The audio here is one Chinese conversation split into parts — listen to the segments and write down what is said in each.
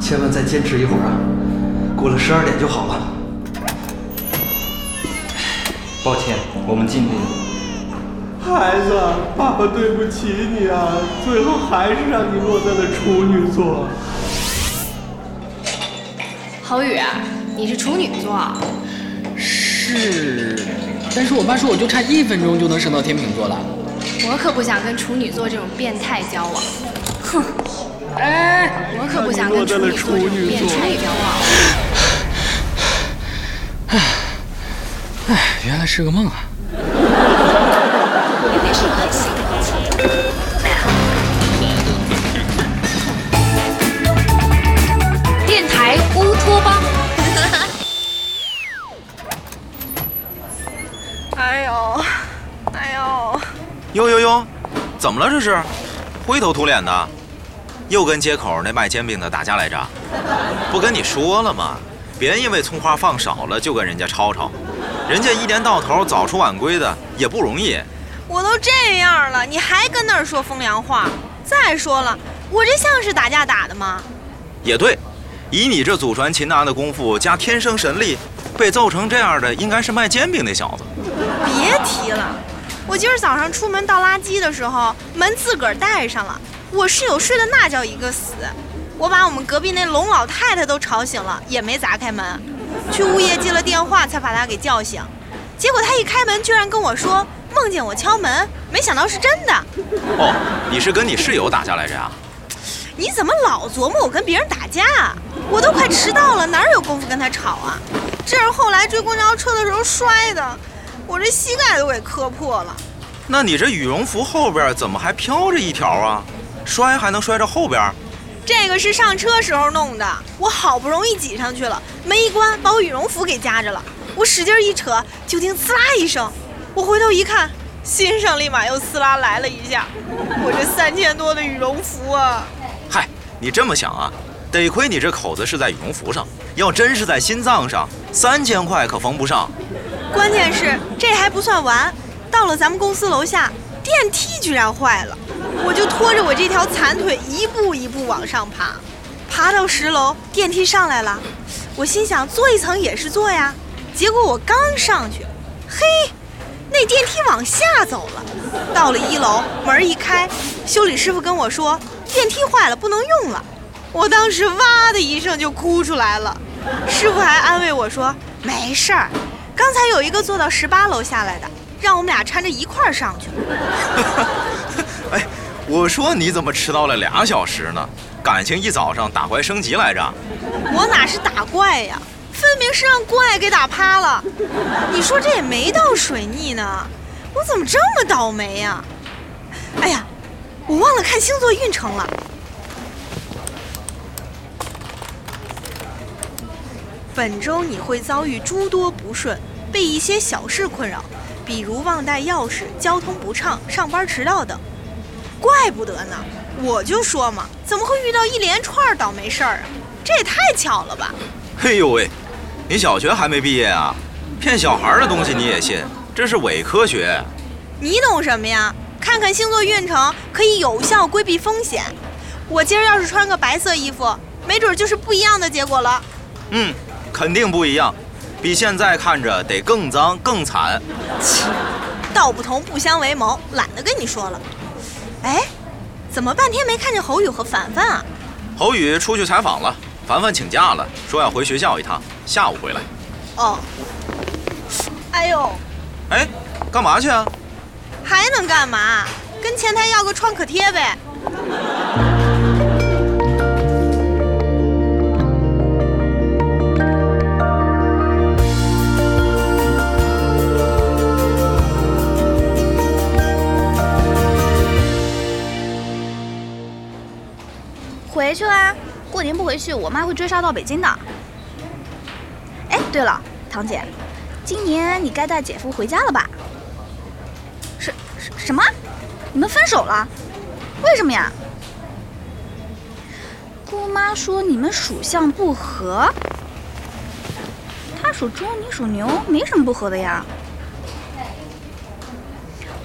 千万再坚持一会儿啊！过了十二点就好了。抱歉，我们尽力了。孩子，爸爸对不起你啊！最后还是让你落在了处女座。郝宇，你是处女座？是，但是我爸说我就差一分钟就能升到天秤座了。我可不想跟处女座这种变态交往。哼！哎，我可不想跟处女座变态交往。唉，唉，原来是个梦啊！电台乌托邦。哎呦，哎呦！呦呦呦，怎么了这是？灰头土脸的，又跟街口那卖煎饼的打架来着？不跟你说了吗？别因为葱花放少了就跟人家吵吵，人家一年到头早出晚归的也不容易。我都这样了，你还跟那儿说风凉话？再说了，我这像是打架打的吗？也对，以你这祖传擒拿的功夫加天生神力，被揍成这样的应该是卖煎饼那小子。别提了，我今儿早上出门倒垃圾的时候，门自个儿带上了，我室友睡得那叫一个死，我把我们隔壁那龙老太太都吵醒了，也没砸开门，去物业接了电话才把她给叫醒，结果她一开门居然跟我说梦见我敲门，没想到是真的。哦，你是跟你室友打架来着呀？你怎么老琢磨我跟别人打架？我都快迟到了，哪有功夫跟他吵啊？这是后来追公交车的时候摔的，我这膝盖都给磕破了。那你这羽绒服后边怎么还飘着一条啊？摔还能摔着后边？这个是上车时候弄的，我好不容易挤上去了，门一关把我羽绒服给夹着了。我使劲一扯，就听呲啦一声，我回头一看，心上立马又呲啦来了一下。我这三千多的羽绒服啊！嗨，你这么想啊？得亏你这口子是在羽绒服上，要真是在心脏上，三千块可缝不上。关键是这还不算完，到了咱们公司楼下，电梯居然坏了，我就拖着我这条残腿一步一步往上爬，爬到十楼，电梯上来了，我心想坐一层也是坐呀，结果我刚上去，嘿，那电梯往下走了，到了一楼，门一开，修理师傅跟我说电梯坏了不能用了，我当时哇的一声就哭出来了，师傅还安慰我说没事儿。刚才有一个坐到十八楼下来的，让我们俩搀着一块儿上去。哎，我说你怎么迟到了俩小时呢？感情一早上打怪升级来着？我哪是打怪呀，分明是让怪给打趴了。你说这也没到水逆呢，我怎么这么倒霉呀？哎呀，我忘了看星座运程了。本周你会遭遇诸多不顺，被一些小事困扰，比如忘带钥匙、交通不畅、上班迟到等。怪不得呢，我就说嘛，怎么会遇到一连串倒霉事儿啊？这也太巧了吧！哎呦喂，你小学还没毕业啊？骗小孩的东西你也信？这是伪科学！你懂什么呀？看看星座运程，可以有效规避风险。我今儿要是穿个白色衣服，没准就是不一样的结果了。嗯。肯定不一样，比现在看着得更脏更惨。切，道不同不相为谋，懒得跟你说了。哎，怎么半天没看见侯宇和凡凡啊？侯宇出去采访了，凡凡请假了，说要回学校一趟，下午回来。哦。哎呦。哎，干嘛去啊？还能干嘛？跟前台要个创可贴呗。过年不回去，我妈会追杀到北京的。哎，对了，堂姐，今年你该带姐夫回家了吧？什什什么？你们分手了？为什么呀？姑妈说你们属相不合。她属猪，你属牛，没什么不合的呀。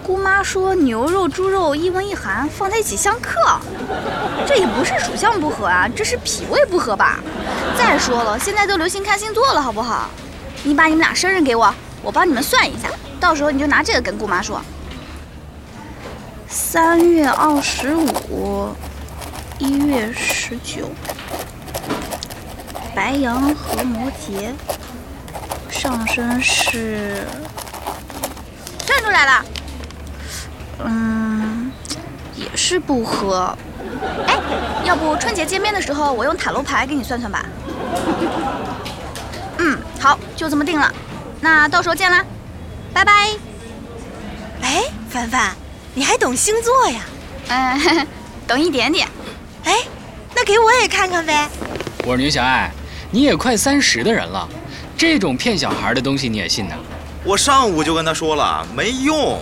姑妈说牛肉、猪肉一温一寒放在一起相克，这也不是属相不合啊，这是脾胃不合吧？再说了，现在都流行看星座了，好不好？你把你们俩生日给我，我帮你们算一下，到时候你就拿这个跟姑妈说。三月二十五，一月十九，白羊和摩羯，上升是站出来了。嗯，也是不喝。哎，要不春节见面的时候，我用塔罗牌给你算算吧。嗯，好，就这么定了。那到时候见啦，拜拜。哎，凡凡，你还懂星座呀？嗯，懂一点点。哎，那给我也看看呗。我说宁小爱，你也快三十的人了，这种骗小孩的东西你也信呢？我上午就跟他说了，没用，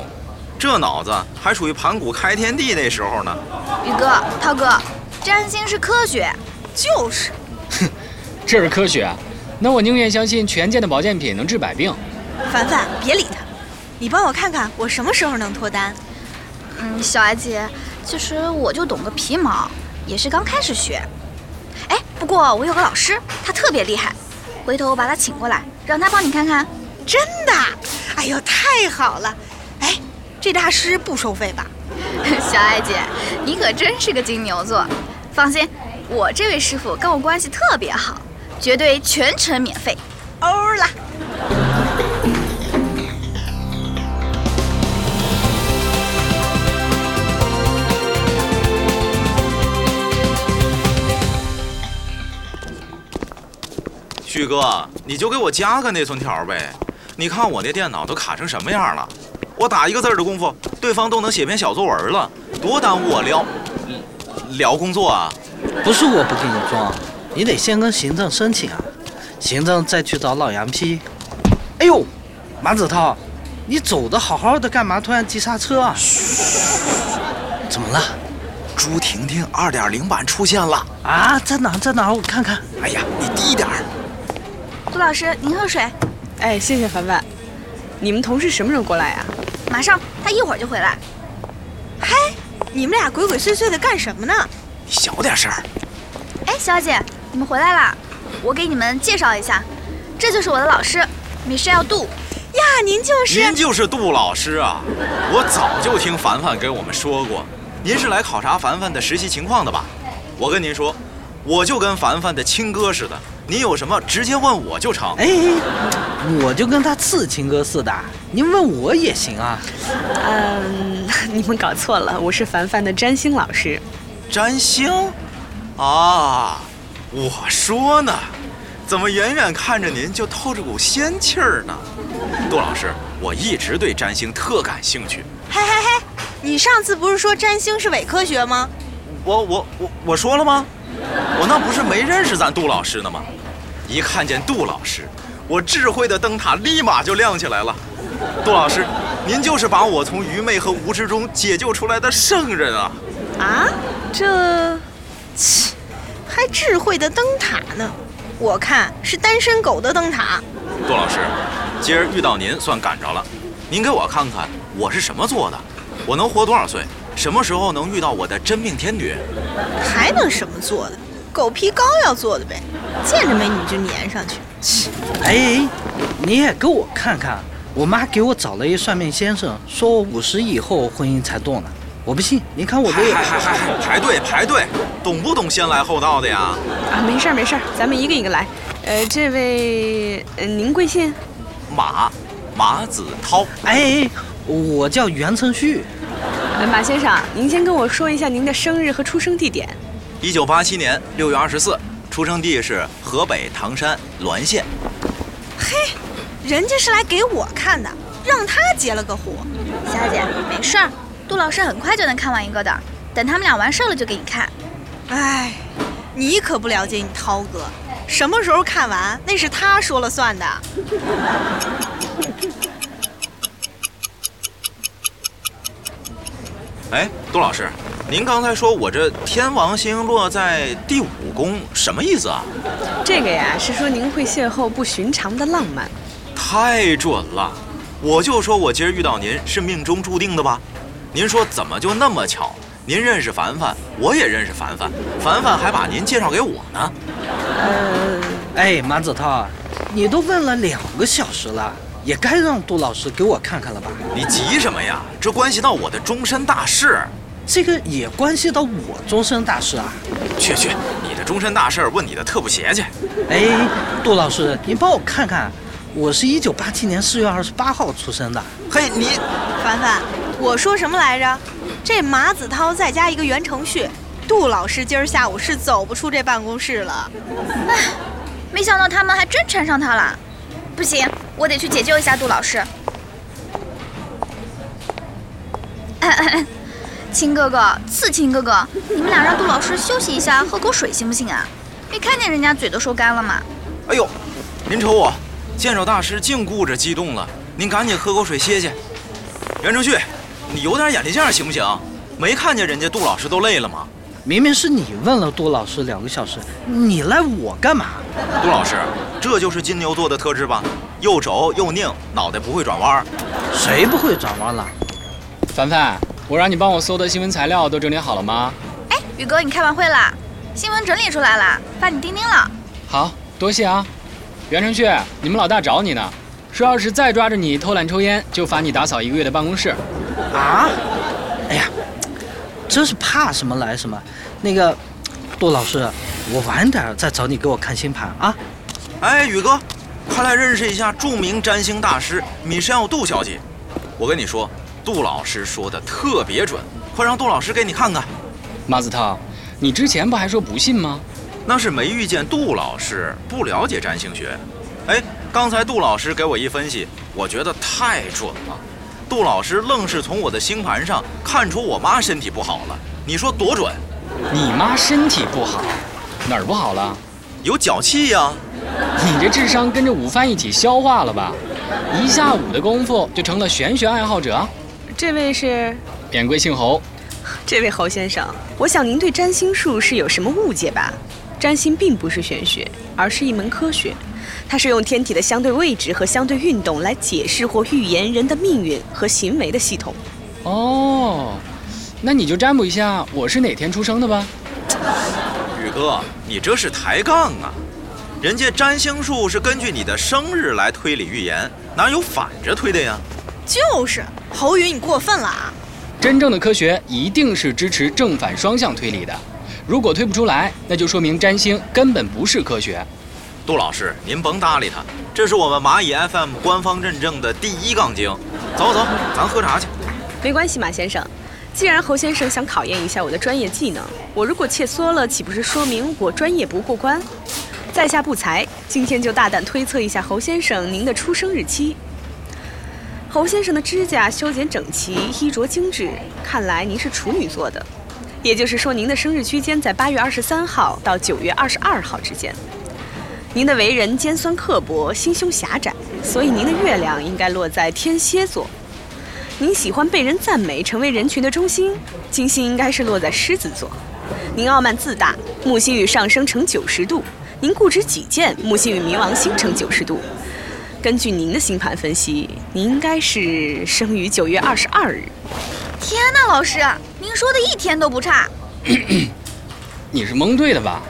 这脑子还属于盘古开天地那时候呢。宇哥、涛哥，占星是科学。就是，哼这是科学，那我宁愿相信权健的保健品能治百病。凡凡，别理他，你帮我看看我什么时候能脱单。嗯，小艾姐，其实我就懂个皮毛，也是刚开始学。哎，不过我有个老师，他特别厉害，回头我把他请过来，让他帮你看看。真的？哎呦，太好了！哎，这大师不收费吧？小艾姐，你可真是个金牛座。放心，我这位师傅跟我关系特别好，绝对全程免费。欧啦！旭哥，你就给我加个内存条呗。你看我那电脑都卡成什么样了？我打一个字儿的功夫，对方都能写篇小作文了，多耽误我聊聊工作啊！不是我不给你装，你得先跟行政申请啊，行政再去找老杨批。哎呦，马子涛，你走的好好的，干嘛突然急刹车啊？怎么了？朱婷婷二点零版出现了！啊，在哪儿在哪儿？我看看。哎呀，你低点儿。杜老师，您喝水。哎，谢谢凡凡。你们同事什么时候过来呀、马上，他一会儿就回来。嗨，你们俩鬼鬼祟祟的干什么呢？你小点声儿。哎，小姐，你们回来啦！我给你们介绍一下，这就是我的老师，Michelle 杜。呀，您就是您就是杜老师啊！我早就听凡凡跟我们说过，您是来考察凡凡的实习情况的吧？我跟您说，我就跟凡凡的亲哥似的，你有什么直接问我就成。哎，我就跟他次亲哥似的，您问我也行啊。嗯，你们搞错了，我是凡凡的占星老师。占星？啊，我说呢，怎么远远看着您就透着股仙气儿呢？杜老师，我一直对占星特感兴趣。嘿嘿嘿，你上次不是说占星是伪科学吗？我我我我说了吗？我那不是没认识咱杜老师呢吗？一看见杜老师，我智慧的灯塔立马就亮起来了。杜老师，您就是把我从愚昧和无知中解救出来的圣人啊！啊，这，切，还智慧的灯塔呢？我看是单身狗的灯塔。杜老师，今儿遇到您算赶着了。您给我看看我是什么做的，我能活多少岁？什么时候能遇到我的真命天女？还能什么做的？狗皮膏药做的呗，见着美女就粘上去。切，哎，你也给我看看，我妈给我找了一算命先生，说我五十以后婚姻才动呢。我不信，你看我这还还还还排队排队，懂不懂先来后到的呀？啊，没事儿没事儿，咱们一个一个来。呃，这位，呃，您贵姓？马，马子涛。哎，我叫袁承旭。呃，马先生，您先跟我说一下您的生日和出生地点。一九八七年六月二十四，出生地是河北唐山滦县。嘿，人家是来给我看的，让他结了个胡。小姐，没事儿，杜老师很快就能看完一个的，等他们俩完事儿了就给你看。哎，你可不了解你涛哥，什么时候看完那是他说了算的。哎，杜老师，您刚才说我这天王星落在第五宫，什么意思啊？这个呀，是说您会邂逅不寻常的浪漫。太准了！我就说我今儿遇到您是命中注定的吧？您说怎么就那么巧？您认识凡凡，我也认识凡凡，凡凡还把您介绍给我呢。呃哎，马子涛，你都问了两个小时了，也该让杜老师给我看看了吧？你急什么呀？这关系到我的终身大事。这个也关系到我终身大事啊！去去，你的终身大事问你的特步鞋去。哎，杜老师，您帮我看看，我是一九八七年四月二十八号出生的。嘿，你凡凡，我说什么来着？这马子涛再加一个袁承旭，杜老师今儿下午是走不出这办公室了。没想到他们还真缠上他了。不行，我得去解救一下杜老师。青哥哥，刺青哥哥，你们俩让杜老师休息一下，喝口水行不行啊？没看见人家嘴都收干了吗？哎呦，您瞅我，见着大师净顾着激动了。您赶紧喝口水歇歇。袁承旭，你有点眼力见行不行？没看见人家杜老师都累了吗？明明是你问了杜老师两个小时，你赖我干嘛？杜老师，这就是金牛座的特质吧？又轴又拧，脑袋不会转弯儿。谁不会转弯了？凡凡，我让你帮我搜的新闻材料都整理好了吗？哎，宇哥，你开完会啦？新闻整理出来了，发你钉钉了。好多谢啊。袁承旭，你们老大找你呢，说要是再抓着你偷懒抽烟，就罚你打扫一个月的办公室。啊？哎呀，真是怕什么来什么。那个，杜老师，我晚点再找你给我看星盘啊。哎，宇哥，快来认识一下著名占星大师米歇尔杜小姐。我跟你说，杜老师说的特别准，快让杜老师给你看看。马子涛，你之前不还说不信吗？那是没遇见杜老师，不了解占星学。哎，刚才杜老师给我一分析，我觉得太准了。杜老师愣是从我的星盘上看出我妈身体不好了，你说多准？你妈身体不好，哪儿不好了？有脚气呀、你这智商跟着午饭一起消化了吧？一下午的功夫就成了玄学爱好者。这位是扁贵姓侯，这位侯先生，我想您对占星术是有什么误解吧？占星并不是玄学，而是一门科学，它是用天体的相对位置和相对运动来解释或预言人的命运和行为的系统。哦，那你就占卜一下我是哪天出生的吧。宇哥，你这是抬杠啊！人家占星术是根据你的生日来推理预言，哪有反着推的呀？就是侯宇，你过分了啊！真正的科学一定是支持正反双向推理的，如果推不出来，那就说明占星根本不是科学。杜老师，您甭搭理他，这是我们蚂蚁 FM 官方认证的第一杠精。走走，咱喝茶去。没关系，马先生。既然侯先生想考验一下我的专业技能，我如果切磋了，岂不是说明我专业不过关？在下不才，今天就大胆推测一下侯先生您的出生日期。侯先生的指甲修剪整齐，衣着精致，看来您是处女座的，也就是说您的生日区间在八月二十三号到九月二十二号之间。您的为人尖酸刻薄，心胸狭窄，所以您的月亮应该落在天蝎座。您喜欢被人赞美，成为人群的中心，金星应该是落在狮子座。您傲慢自大，木星与上升成九十度。您固执己见，木星与冥王星成九十度。根据您的星盘分析，您应该是生于九月二十二日。天哪，老师，您说的一天都不差。你是蒙对的吧？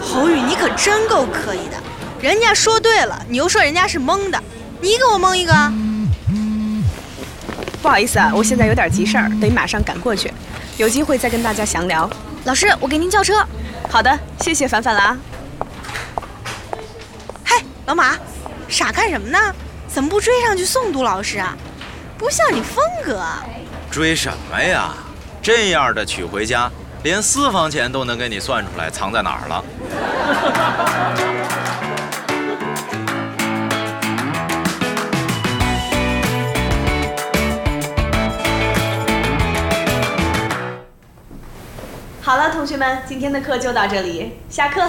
侯宇，你可真够可以的，人家说对了，你又说人家是蒙的，你给我蒙一个。不好意思啊，我现在有点急事儿，得马上赶过去，有机会再跟大家详聊。老师，我给您叫车。好的，谢谢凡凡了啊。嘿，老马，傻干什么呢？怎么不追上去送杜老师啊？不像你风格啊。追什么呀？这样的娶回家，连私房钱都能给你算出来藏在哪儿了。好了，同学们，今天的课就到这里，下课。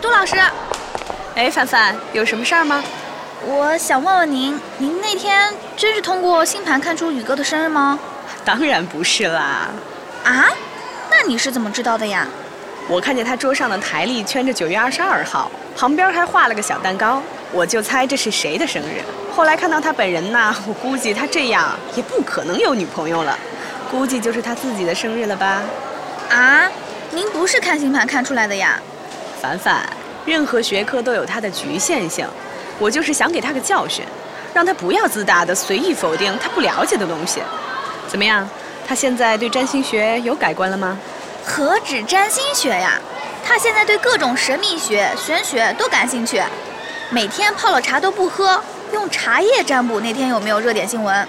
杜老师，哎，凡凡，有什么事儿吗？我想问问您，您那天真是通过星盘看出宇哥的生日吗？当然不是啦，啊？那你是怎么知道的呀？我看见他桌上的台历圈着九月二十二号，旁边还画了个小蛋糕，我就猜这是谁的生日。后来看到他本人呢，我估计他这样也不可能有女朋友了，估计就是他自己的生日了吧。啊，您不是看星盘看出来的呀？凡凡，任何学科都有它的局限性，我就是想给他个教训，让他不要自大的随意否定他不了解的东西。怎么样？他现在对占星学有改观了吗？何止占星学呀，他现在对各种神秘学、玄学都感兴趣，每天泡了茶都不喝，用茶叶占卜。那天有没有热点新闻？